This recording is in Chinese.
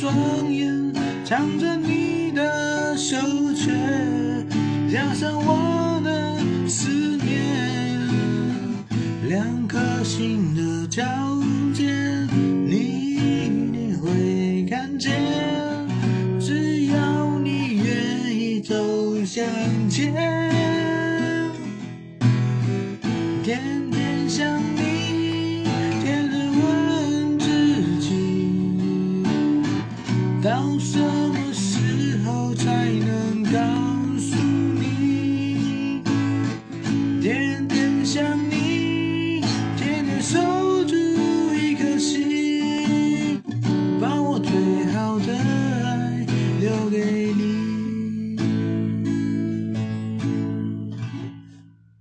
双眼藏着你的手阙，加上我的思念，两颗心的交界，你一定会看见。只要你愿意走向前。天天想到什么